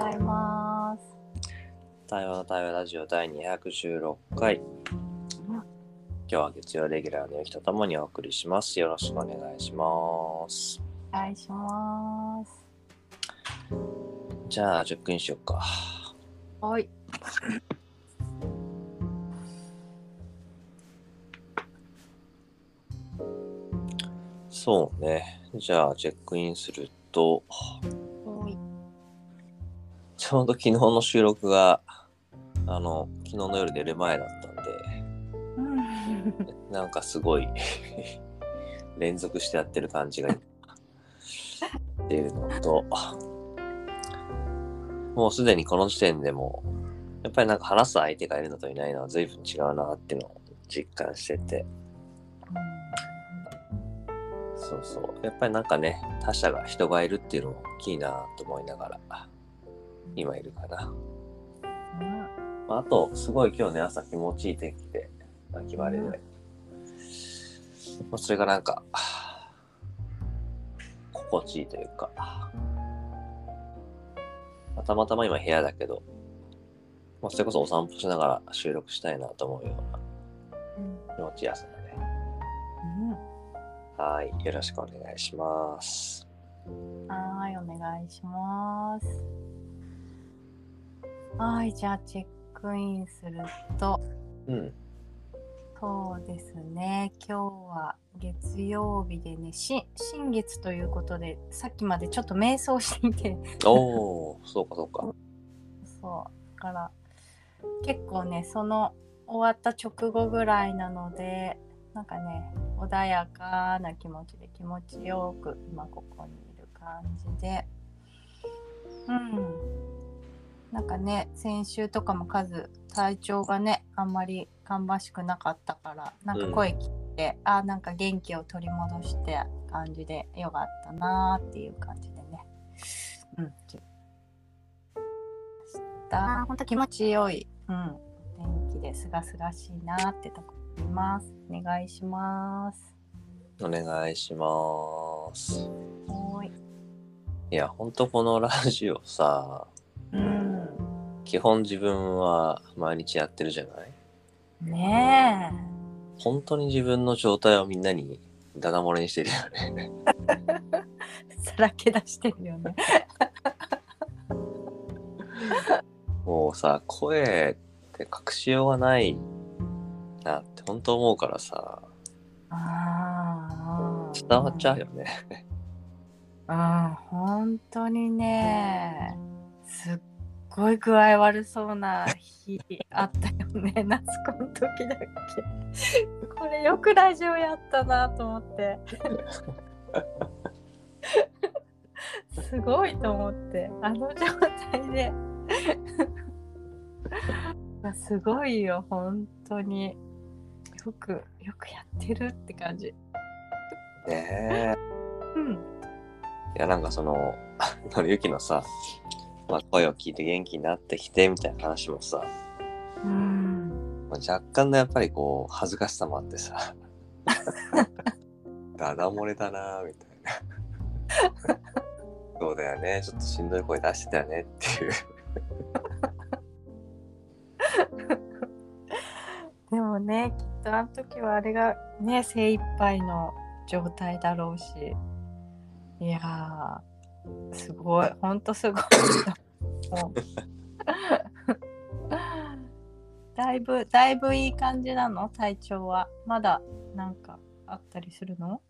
ございます。台湾の台湾ラジオ第216回。今日は月曜レギュラーのゆきとともにお送りします。よろしくお願いします。お願いします。じゃあ、チェックインしようか。はい。そうね。じゃあ、チェックインすると、はい。ちょうど昨日の収録が、あの、昨日の夜寝る前だったんで、うん。なんかすごい 連続してやってる感じが出るのと、もうすでにこの時点でも、やっぱりなんか話す相手がいるのといないのは随分違うなっていうのを実感してて、そうそう。やっぱりなんかね、他者が人がいるっていうのも大きいなと思いながら、今いるかな。まあ、あと、すごい今日ね、朝気持ちいい天気で、秋晴れで、まあ、それがなんか、心地いいというか、まあたまたま今部屋だけど、まあ、それこそお散歩しながら収録したいなと思うような気持ちいい朝だね。はい、よろしくお願いします。はい、お願いします。はい、じゃあチェックインすると、うん、そうですね、今日は月曜日でね、し新月ということで、さっきまでちょっと瞑想していて、おー、そうかそうか。そう、だから結構ね、その終わった直後ぐらいなので、なんかね、穏やかな気持ちで気持ちよく今ここにいる感じで、うん。なんかね、先週とかも数、体調がね、あんまり芳しくなかったから、なんか声聞いて、あ、なんか元気を取り戻して感じでよかったなーっていう感じでね。うん。した。本当気持ちよい。うん。天気ですがすがしいなってとこいます。お願いします。お願いします。はーい。いや、ほんとこのラジオさ、うん。基本自分は毎日やってるじゃない？ね本当に自分の状態をみんなにダダ漏れにしてるよね。え。さらけ出してるよね。もうさ、声って隠しようがないなって本当思うからさ、ああ。伝わっちゃうよね。うん、本当にね、すっごい具合悪そうな日あったよね、夏子の時だっけ。これよくラジオやったなと思って。すごいと思って、あの状態で。すごいよ、本当に。よく、よくやってるって感じ。ねうん。え。いや、なんかその、のりゆきのさ、まあ、声を聞いて元気になってきてみたいな話もさ、うん。まあ、若干のやっぱりこう、恥ずかしさもあってさ、ダダ漏れだなみたいな。そうだよね、ちょっとしんどい声出してたよねっていう。でもねきっとあの時はあれがね精一杯の状態だろうしいやーすごい。ほんとすごい。だいぶだいぶいい感じなの？体調は。まだなんかあったりするの？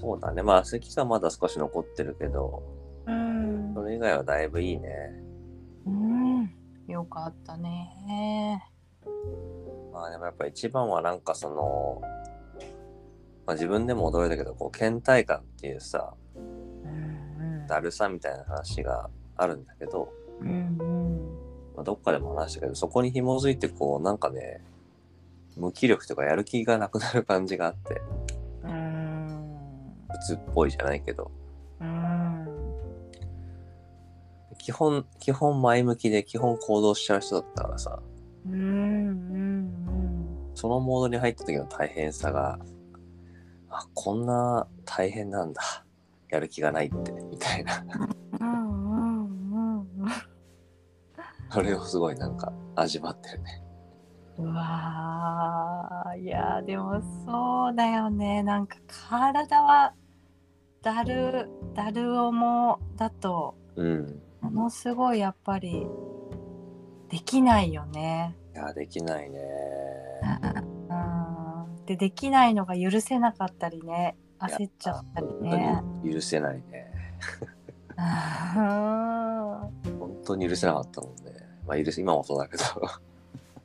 そうだね、まあ咳がまだ少し残ってるけど、うん。それ以外はだいぶいいね。うん。よかったね。まあでもやっぱ一番はなんかその、まあ自分でも驚いたけど、こう、倦怠感っていうさ、うんだるさみたいな話があるんだけど、うんうん。まあ、どっかでも話したけど、そこに紐づいてこう、なんかね、無気力とかやる気がなくなる感じがあって、うん。鬱っぽいじゃないけど、うん。基本、基本前向きで基本行動しちゃう人だったからさ、うんうん。そのモードに入った時の大変さが、あ、こんな大変なんだ。やる気がないって、みたいな。うんうんうんうんそれをすごいなんか味わってるね。うわーいやでもそうだよねなんか体はだるだる重だとうん。ものすごいやっぱりできないよね。いや、できないね。うんでできないのが許せなかったりね焦っちゃったり本ね。許せないね。うん本当に許せなかったもんね。まあ許せ、今もそうだけど。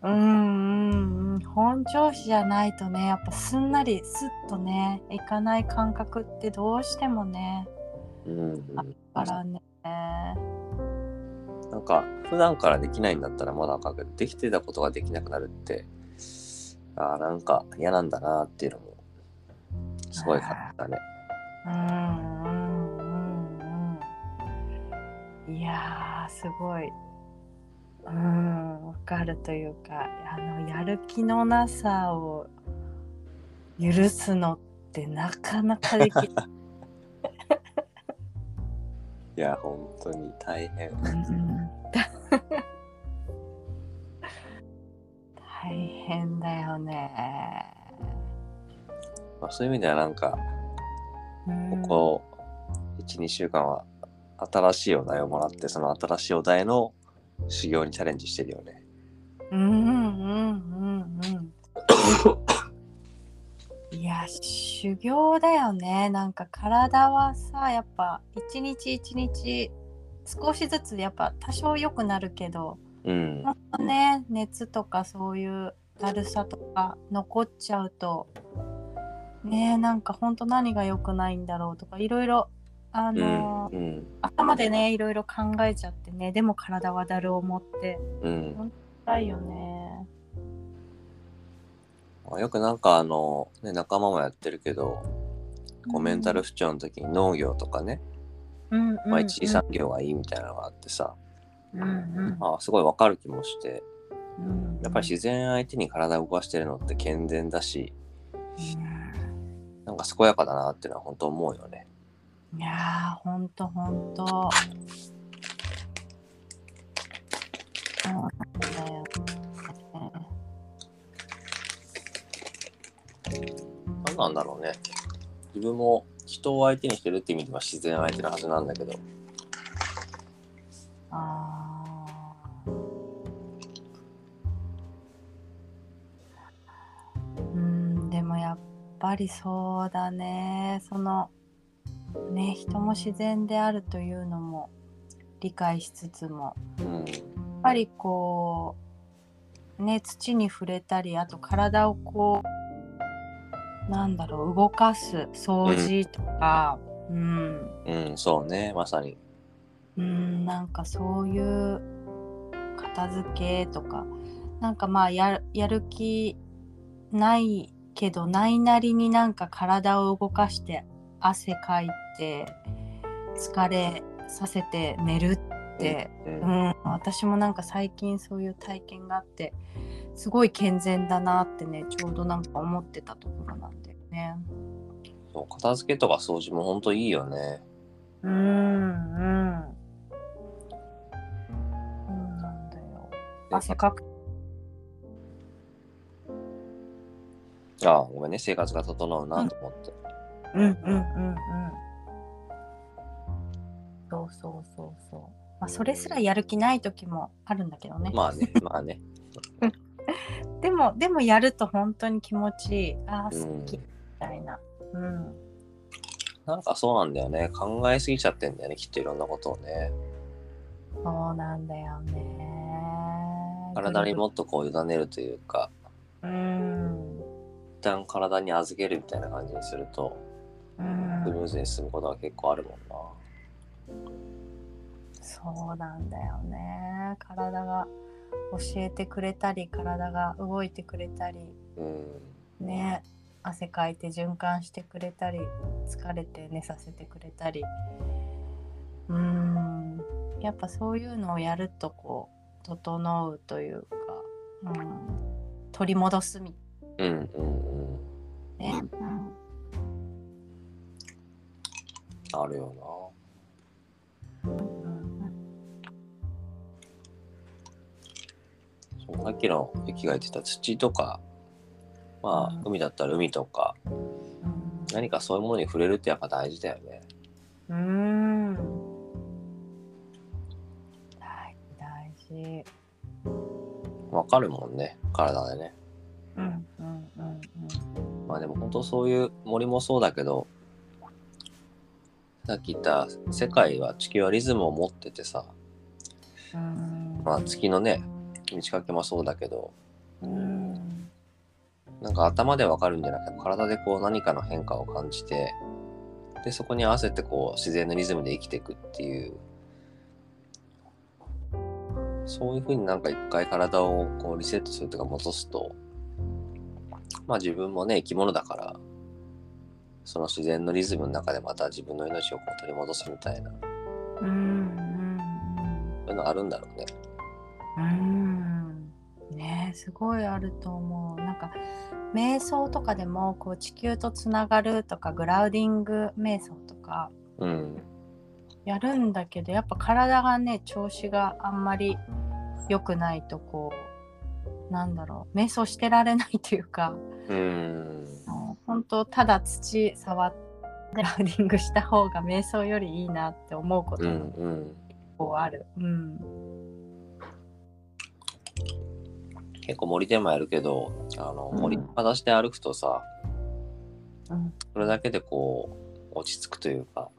うんうんうん本調子じゃないとねやっぱすんなりスッとねいかない感覚ってどうしてもねうん、だからねなんか、普段からできないんだったらまだわかるけど、できてたことができなくなるって、ああ、なんか嫌なんだなっていうのも、すごい感じたね。うんうんうんうんいやーすごいうんわかるというかあのやる気のなさを許すのってなかなかできない いや、本当に大変。うん大変だよね。まあ、そういう意味ではなんか、うんここ1、2週間は新しいお題をもらって、その新しいお題の修行にチャレンジしてるよね。うんうんうんうん。いや修行だよねなんか体はさやっぱ一日一日少しずつやっぱ多少良くなるけどうん。ほんとね熱とかそういうだるさとか残っちゃうとねなんかほんと何が良くないんだろうとかいろいろあうん。のーうん。頭でねいろいろ考えちゃってねでも体はだるを持ってうん。辛いよねまあよくなんかあの、ね、仲間もやってるけど、こうメンタル不調の時に農業とかね、うんうんうんまあ一次産業がいいみたいなのがあってさ、うんうんまあすごいわかる気もして、うんやっぱり自然相手に体を動かしてるのって健全だし、うんか健やかだなっていうのは本当思うよね。いやーほんとほんとそうなんだよね何なんだろうね。自分も人を相手にしてるって意味では自然相手なはずなんだけど、ぱりそうだね。そのね人も自然であるというのも理解しつつも。うん。やっぱりこうね土に触れたりあと体をこうなんだろう動かす掃除とか、うん、うん、そうね、まさに。うんなんかそういう片付けとか。なんかまあややる気ないけどないなりになんか体を動かして汗かいて疲れさせて寝るって、う。うんん、私もなんか最近そういう体験があってすごい健全だなってねちょうどなんか思ってたところなんだよね。そう片付けとか掃除も本当いいよね。うんうん。そうなんだよ。汗かく。ああ、ごめんね、生活が整うなと思って。うんうんうんうん。そうそうそうそう。まあそれすらやる気ない時もあるんだけどね。まあね、まあね。でもでもやると本当に気持ちいい。ああうん好きみたいな。うん。なんかそうなんだよね。考えすぎちゃってんだよね、きっといろんなことをね。そうなんだよね。体にもっとこう委ねるというか、うん。一旦体に預けるみたいな感じにすると、うんスムーズに進むことが結構あるもんな。そうなんだよね。体が教えてくれたり、体が動いてくれたり、うん。ね、汗かいて循環してくれたり、疲れて寝させてくれたり。うーん、やっぱそういうのをやるとこう、整うというか、うん、取り戻すみうんうんうん。あるようんさっきの雪が言ってた土とか、まあ、うん海だったら海とか、うん何かそういうものに触れるってやっぱ大事だよね。うーん大事大事わかるもんね、体でね。まあでも本当そういう森もそうだけど、さっき言った世界は地球はリズムを持っててさ、うん。まあ月のね、満ち欠けもそうだけど、うん。なんか頭でわかるんじゃなくて、体でこう何かの変化を感じて、で、そこに合わせてこう自然のリズムで生きていくっていう、そういうふうになんか一回体をこうリセットするとか戻すと、まあ自分もね、生き物だから、その自然のリズムの中でまた自分の命をこう取り戻すみたいな、うんうんそういうのあるんだろうね。うんねえすごいあると思うなんか瞑想とかでもこう地球とつながるとかグラウディング瞑想とかうん。やるんだけどやっぱ体がね調子があんまり良くないとこうなんだろう瞑想してられないというかうん。本当ただ土触ってグラウディングした方が瞑想よりいいなって思うことうもん。うん。こうある。うん結構森でもやるけど、あの、うん森裸足で歩くとさ、うんそれだけでこう、落ち着くというか、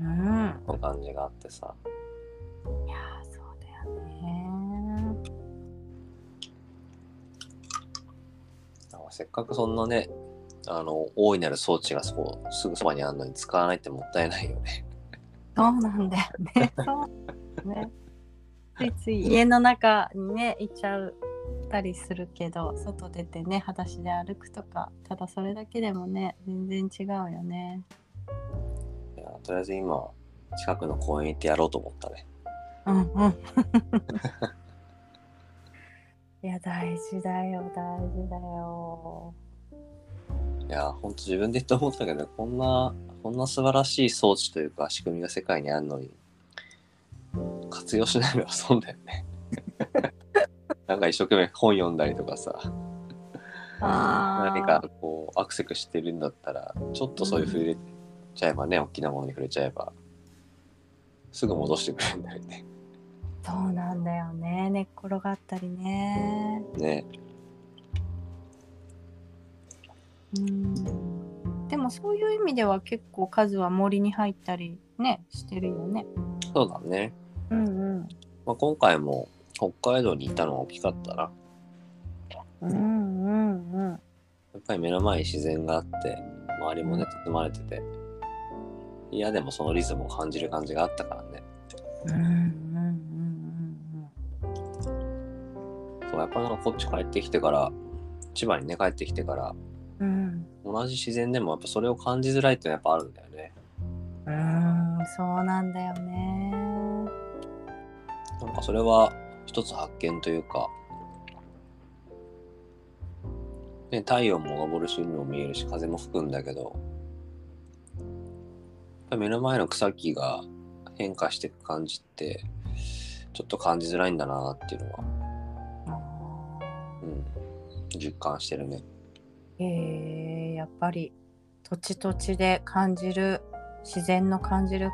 うんそういう感じがあってさ。いやせっかくそんなね、あの、大いなる装置がそこ、すぐそばにあるのに使わないってもったいないよね。そうなんだよね。そうね。ついつい 家の中にねいっちゃうたりするけど外出てね裸足で歩くとかただそれだけでもね全然違うよね。いやとりあえず今、近くの公園行ってやろうと思ったね。うんうん。いや大事だよ大事だよ。いや、ほんと自分で言って思ったけど、こんな、こんな素晴らしい装置というか仕組みが世界にあるのに、活用しないのは損だよね。なんか一生懸命本読んだりとかさ、あ何かこうアクセクしてるんだったら、ちょっとそういう触れちゃえばね、大きなものに触れちゃえば、すぐ戻してくれるんだよね。そうなんだよね寝っ転がったりね。ね。うんでもそういう意味では結構数は森に入ったりねしてるよね。そうだね。うんうん。まあ、今回も北海道に行ったのが大きかったな。うんうんうん。やっぱり目の前に自然があって、周りもね、包まれてて、嫌でもそのリズムを感じる感じがあったからね。うんやっぱなんかこっち帰ってきてから、千葉にね、帰ってきてから、うんうん。同じ自然でもやっぱそれを感じづらいってのはやっぱあるんだよね。うん。うんそうなんだよね。なんかそれは一つ発見というか、ね、太陽も昇る瞬にも見えるし、風も吹くんだけど、目の前の草木が変化していく感じって、ちょっと感じづらいんだなっていうのは、実感してるね。えやっぱり土地土地で感じる自然の感じる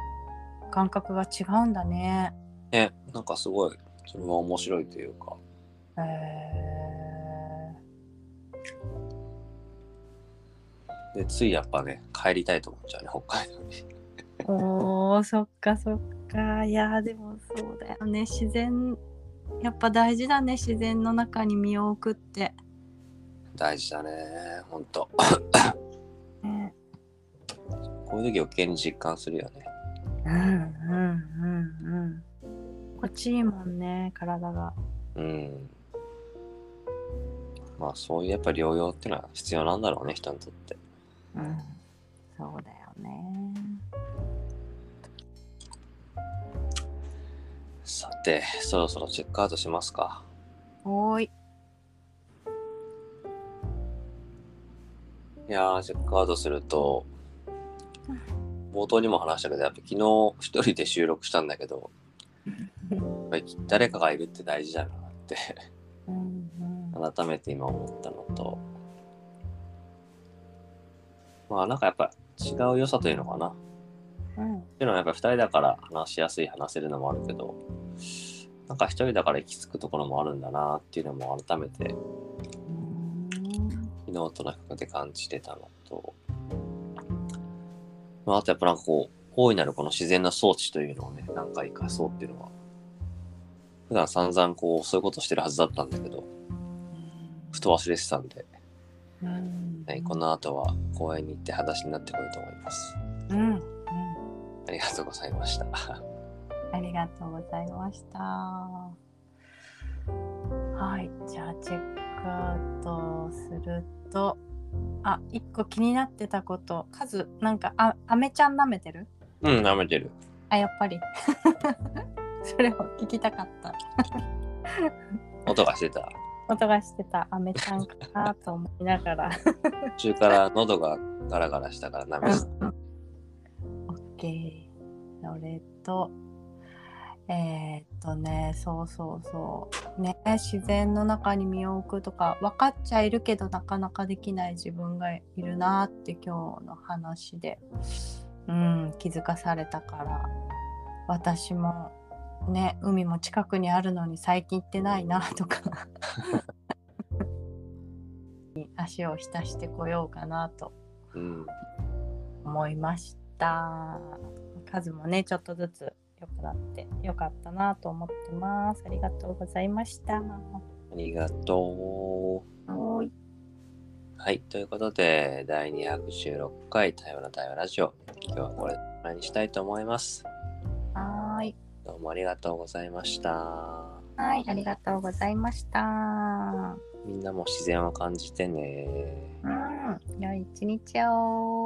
感覚が違うんだね。ね、なんかすごい、それは面白いというか、へえで、ついやっぱね、帰りたいと思っちゃうね、北海道に。おーそっかそっかいやでもそうだよね自然やっぱ大事だね自然の中に身を置くって、大事だね、ほんと。ね、こういう時余計に実感するよね。うんうんうんうんこっちいいもんね体がうん。まあそういうやっぱ療養ってのは必要なんだろうね、人にとって。うんそうだよねさて、そろそろチェックアウトしますか。おーいいやー、チェックアウトすると、冒頭にも話したけど、やっぱ昨日一人で収録したんだけど、やっぱり誰かがいるって大事だなってうん改めて今思ったのと、まあなんかやっぱ違う良さというのかな。うん。っていうのはやっぱ2人だから話しやすい話せるのもあるけどなんか1人だから行き着くところもあるんだなっていうのも改めて昨日との比較で感じてたのと、まあ、あとやっぱなんかこう大いなるこの自然な装置というのをね何か生かそうっていうのは普段散々こうそういうことしてるはずだったんだけどふと忘れてたんで、うん。はい、この後は公園に行って裸足になってこようと思います。うんうん。ありがとうございました。ありがとうございました。はい、じゃあチェックトすると、あ、一個気になってたこと、カズ、なんか、あ、アメちゃん舐めてる？うん舐めてるあ、やっぱり。それを聞きたかった。音がしてた音がしてたアメちゃんかなと思いながら。途中から喉がガラガラしたから舐めてたオッケー。それと、えー、っとね、そうそうそう。ね、自然の中に身を置くとか、分かっちゃいるけど、なかなかできない自分がいるなって今日の話で、うん、気づかされたから、私も、ね、海も近くにあるのに最近行ってないなとか。足を浸してこようかなとうん思いました。数もね、ちょっとずつ良くなって良かったなと思ってます。ありがとうございました。はありがとーい。う。はい。ということで、第216回多様な対話ラジオ。今日はこれでおにしたいと思います。はーい。どうもありがとうございました。はい、ありがとうございました。みんなも自然を感じてね。うん、良い一日を。